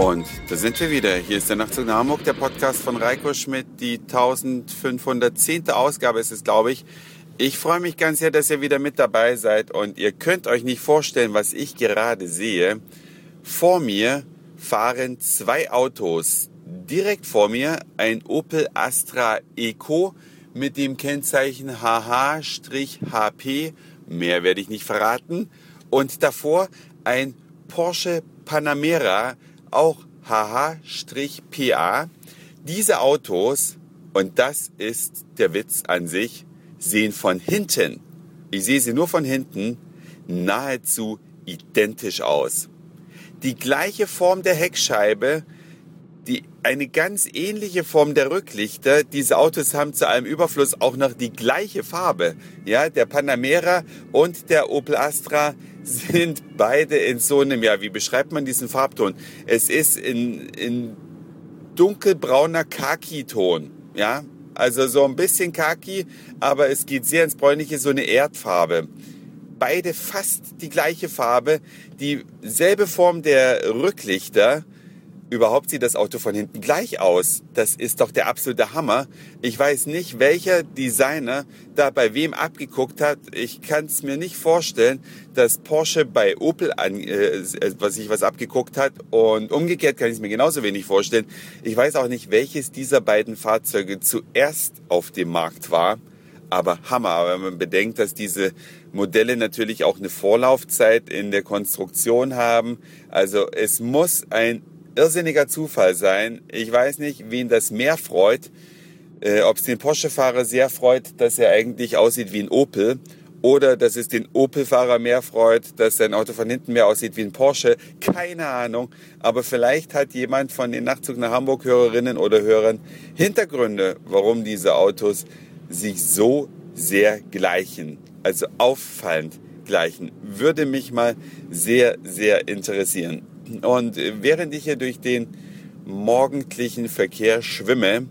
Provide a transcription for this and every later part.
Da sind wir wieder. Hier ist der Nachtzug nach Hamburg, der Podcast von Reiko Schmidt. Die 1510. Ausgabe ist es, glaube ich. Ich freue mich ganz sehr, dass ihr wieder mit dabei seid und ihr könnt euch nicht vorstellen, was ich gerade sehe. Vor mir fahren zwei Autos. Direkt vor mir ein Opel Astra Eco mit dem Kennzeichen HH-HP. Mehr werde ich nicht verraten. Und davor ein Porsche Panamera, auch HH-PA. Diese Autos, und das ist der Witz an sich, sehen von hinten, ich sehe sie nur von hinten, nahezu identisch aus. Die gleiche Form der Heckscheibe, die, eine ganz ähnliche Form der Rücklichter. Diese Autos haben zu allem Überfluss auch noch die gleiche Farbe. Ja, der Panamera und der Opel Astra sind beide in so einem, ja, wie beschreibt man diesen Farbton? Es ist in, in dunkelbrauner Khaki-Ton, ja. Also so ein bisschen Khaki, aber es geht sehr ins Bräunliche, so eine Erdfarbe. Beide fast die gleiche Farbe, dieselbe Form der Rücklichter, Überhaupt sieht das Auto von hinten gleich aus. Das ist doch der absolute Hammer. Ich weiß nicht, welcher Designer da bei wem abgeguckt hat. Ich kann es mir nicht vorstellen, dass Porsche bei Opel an, äh, was sich was abgeguckt hat. Und umgekehrt kann ich es mir genauso wenig vorstellen. Ich weiß auch nicht, welches dieser beiden Fahrzeuge zuerst auf dem Markt war. Aber Hammer, wenn man bedenkt, dass diese Modelle natürlich auch eine Vorlaufzeit in der Konstruktion haben. Also es muss ein irrsinniger Zufall sein. Ich weiß nicht, wen das mehr freut. Äh, Ob es den Porsche-Fahrer sehr freut, dass er eigentlich aussieht wie ein Opel. Oder dass es den Opel-Fahrer mehr freut, dass sein Auto von hinten mehr aussieht wie ein Porsche. Keine Ahnung. Aber vielleicht hat jemand von den Nachtzug nach Hamburg-Hörerinnen oder Hörern Hintergründe, warum diese Autos sich so sehr gleichen. Also auffallend gleichen. Würde mich mal sehr, sehr interessieren. Und während ich hier durch den morgendlichen Verkehr schwimme,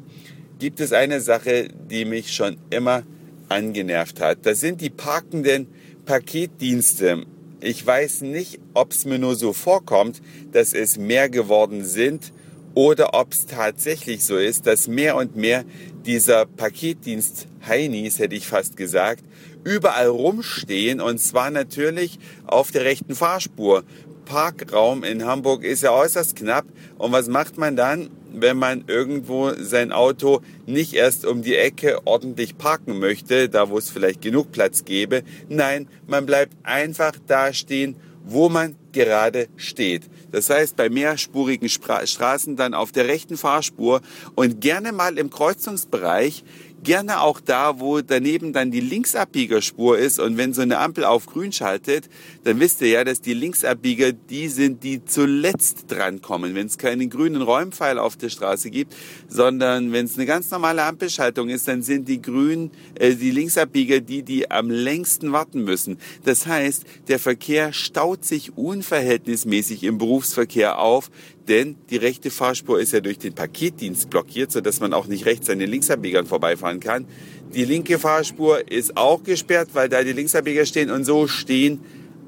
gibt es eine Sache, die mich schon immer angenervt hat. Das sind die parkenden Paketdienste. Ich weiß nicht, ob es mir nur so vorkommt, dass es mehr geworden sind oder ob es tatsächlich so ist, dass mehr und mehr dieser Paketdienst Heinis, hätte ich fast gesagt, überall rumstehen und zwar natürlich auf der rechten Fahrspur. Parkraum in Hamburg ist ja äußerst knapp. Und was macht man dann, wenn man irgendwo sein Auto nicht erst um die Ecke ordentlich parken möchte, da wo es vielleicht genug Platz gäbe? Nein, man bleibt einfach da stehen, wo man gerade steht. Das heißt, bei mehrspurigen Straßen dann auf der rechten Fahrspur und gerne mal im Kreuzungsbereich Gerne auch da, wo daneben dann die Linksabbiegerspur ist und wenn so eine Ampel auf grün schaltet, dann wisst ihr ja, dass die Linksabbieger die sind, die zuletzt drankommen, wenn es keinen grünen Räumpfeil auf der Straße gibt, sondern wenn es eine ganz normale Ampelschaltung ist, dann sind die grünen, äh, die Linksabbieger die, die am längsten warten müssen. Das heißt, der Verkehr staut sich unverhältnismäßig im Berufsverkehr auf, denn die rechte Fahrspur ist ja durch den Paketdienst blockiert, sodass man auch nicht rechts an den Linksabbiegern vorbeifahren kann. Die linke Fahrspur ist auch gesperrt, weil da die Linksabbieger stehen und so stehen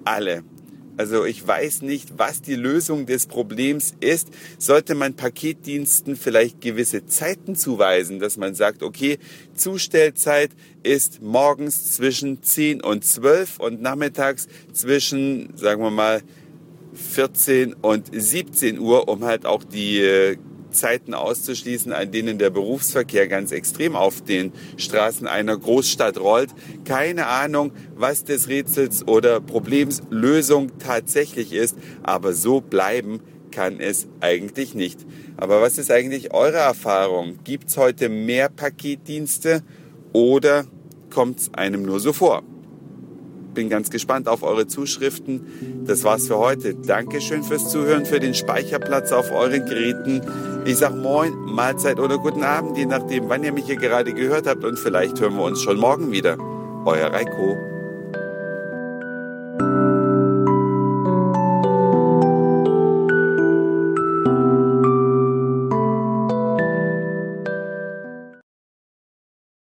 alle. Also ich weiß nicht, was die Lösung des Problems ist. Sollte man Paketdiensten vielleicht gewisse Zeiten zuweisen, dass man sagt, okay, Zustellzeit ist morgens zwischen 10 und 12 und nachmittags zwischen, sagen wir mal, 14 und 17 Uhr, um halt auch die äh, Zeiten auszuschließen, an denen der Berufsverkehr ganz extrem auf den Straßen einer Großstadt rollt. Keine Ahnung, was des Rätsels oder Problems Lösung tatsächlich ist, aber so bleiben kann es eigentlich nicht. Aber was ist eigentlich eure Erfahrung? Gibt es heute mehr Paketdienste oder kommt es einem nur so vor? Bin ganz gespannt auf eure Zuschriften. Das war's für heute. Dankeschön fürs Zuhören, für den Speicherplatz auf euren Geräten. Ich sag Moin, Mahlzeit oder guten Abend, je nachdem, wann ihr mich hier gerade gehört habt und vielleicht hören wir uns schon morgen wieder. Euer Reiko.